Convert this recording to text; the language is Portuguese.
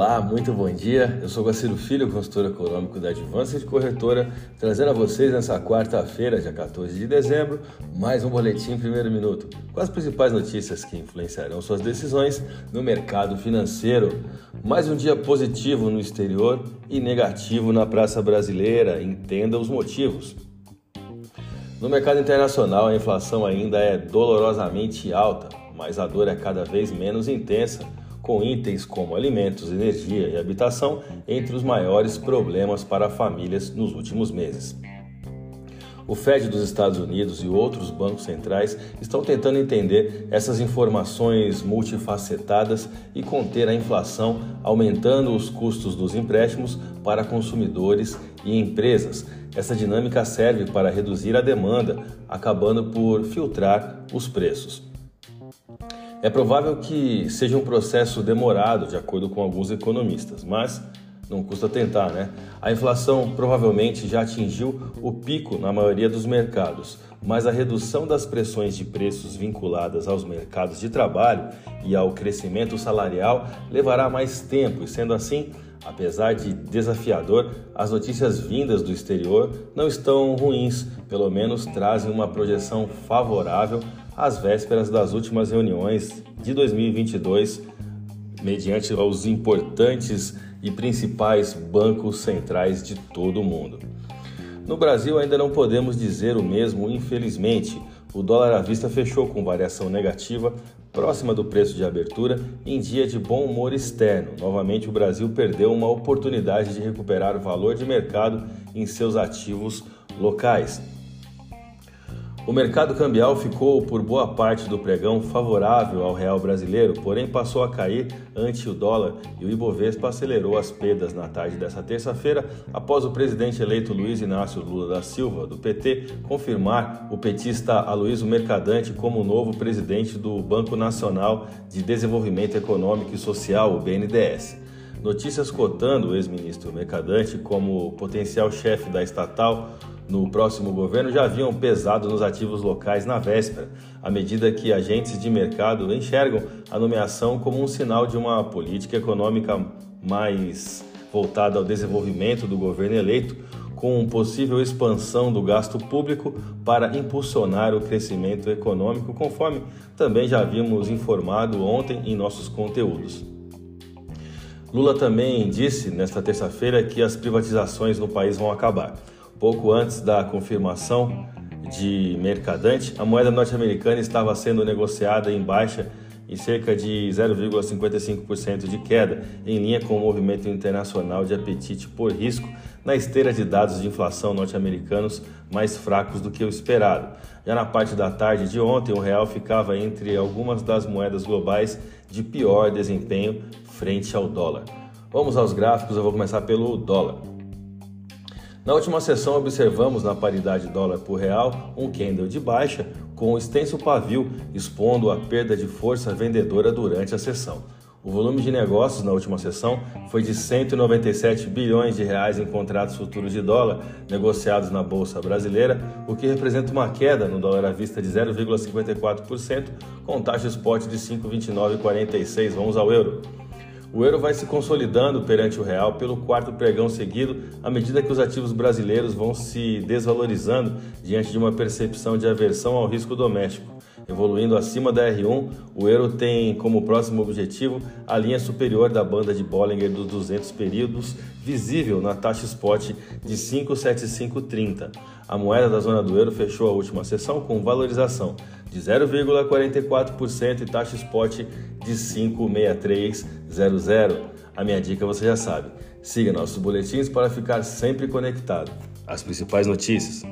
Olá, muito bom dia. Eu sou Guaciro Filho, consultor econômico da Advanced Corretora, trazendo a vocês nessa quarta-feira, dia 14 de dezembro, mais um boletim primeiro minuto, com as principais notícias que influenciarão suas decisões no mercado financeiro. Mais um dia positivo no exterior e negativo na praça brasileira. Entenda os motivos. No mercado internacional, a inflação ainda é dolorosamente alta, mas a dor é cada vez menos intensa com itens como alimentos, energia e habitação entre os maiores problemas para famílias nos últimos meses. O Fed dos Estados Unidos e outros bancos centrais estão tentando entender essas informações multifacetadas e conter a inflação, aumentando os custos dos empréstimos para consumidores e empresas. Essa dinâmica serve para reduzir a demanda, acabando por filtrar os preços. É provável que seja um processo demorado, de acordo com alguns economistas, mas não custa tentar, né? A inflação provavelmente já atingiu o pico na maioria dos mercados, mas a redução das pressões de preços vinculadas aos mercados de trabalho e ao crescimento salarial levará mais tempo, e sendo assim, apesar de desafiador, as notícias vindas do exterior não estão ruins, pelo menos trazem uma projeção favorável às vésperas das últimas reuniões de 2022, mediante os importantes e principais bancos centrais de todo o mundo. No Brasil ainda não podemos dizer o mesmo, infelizmente. O dólar à vista fechou com variação negativa, próxima do preço de abertura, em dia de bom humor externo. Novamente, o Brasil perdeu uma oportunidade de recuperar valor de mercado em seus ativos locais. O mercado cambial ficou por boa parte do pregão favorável ao real brasileiro, porém passou a cair ante o dólar e o Ibovespa acelerou as perdas na tarde dessa terça-feira após o presidente eleito Luiz Inácio Lula da Silva, do PT, confirmar o petista Aloysio Mercadante como novo presidente do Banco Nacional de Desenvolvimento Econômico e Social, o BNDES. Notícias cotando o ex-ministro Mercadante como potencial chefe da estatal no próximo governo já haviam pesado nos ativos locais na véspera, à medida que agentes de mercado enxergam a nomeação como um sinal de uma política econômica mais voltada ao desenvolvimento do governo eleito, com possível expansão do gasto público para impulsionar o crescimento econômico, conforme também já havíamos informado ontem em nossos conteúdos. Lula também disse nesta terça-feira que as privatizações no país vão acabar. Pouco antes da confirmação de Mercadante, a moeda norte-americana estava sendo negociada em baixa em cerca de 0,55% de queda, em linha com o movimento internacional de apetite por risco na esteira de dados de inflação norte-americanos mais fracos do que o esperado. Já na parte da tarde de ontem, o real ficava entre algumas das moedas globais de pior desempenho frente ao dólar. Vamos aos gráficos, eu vou começar pelo dólar. Na última sessão, observamos na paridade dólar por real um candle de baixa com um extenso pavio expondo a perda de força vendedora durante a sessão. O volume de negócios na última sessão foi de 197 bilhões de reais em contratos futuros de dólar negociados na bolsa brasileira, o que representa uma queda no dólar à vista de 0,54%, com taxa spot de 5,2946. Vamos ao euro. O euro vai se consolidando perante o real pelo quarto pregão seguido, à medida que os ativos brasileiros vão se desvalorizando diante de uma percepção de aversão ao risco doméstico. Evoluindo acima da R1, o euro tem como próximo objetivo a linha superior da banda de Bollinger dos 200 períodos, visível na taxa spot de 57530. A moeda da zona do euro fechou a última sessão com valorização de 0,44% e taxa spot de 56300. A minha dica você já sabe. Siga nossos boletins para ficar sempre conectado. As principais notícias.